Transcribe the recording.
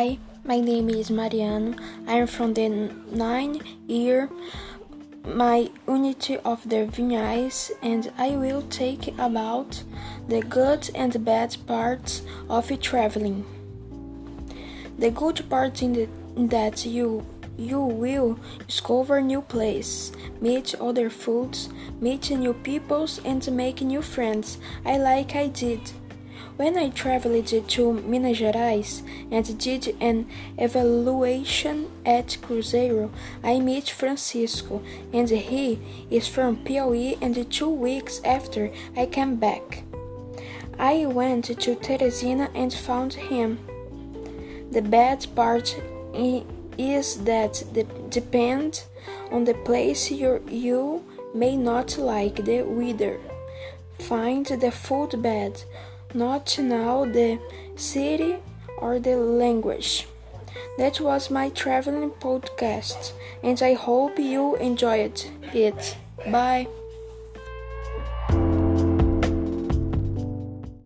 My name is Mariano. I am from the ninth year, my unity of the Vinhais, and I will take about the good and bad parts of traveling. The good part in, the, that you you will discover new places, meet other foods, meet new peoples, and make new friends. I like I did. When I traveled to Minas Gerais and did an evaluation at Cruzeiro, I met Francisco, and he is from Piauí. And two weeks after I came back, I went to Teresina and found him. The bad part is that the, depend on the place you you may not like the weather. Find the food bad not to know the city or the language. That was my traveling podcast, and I hope you enjoyed it. Bye.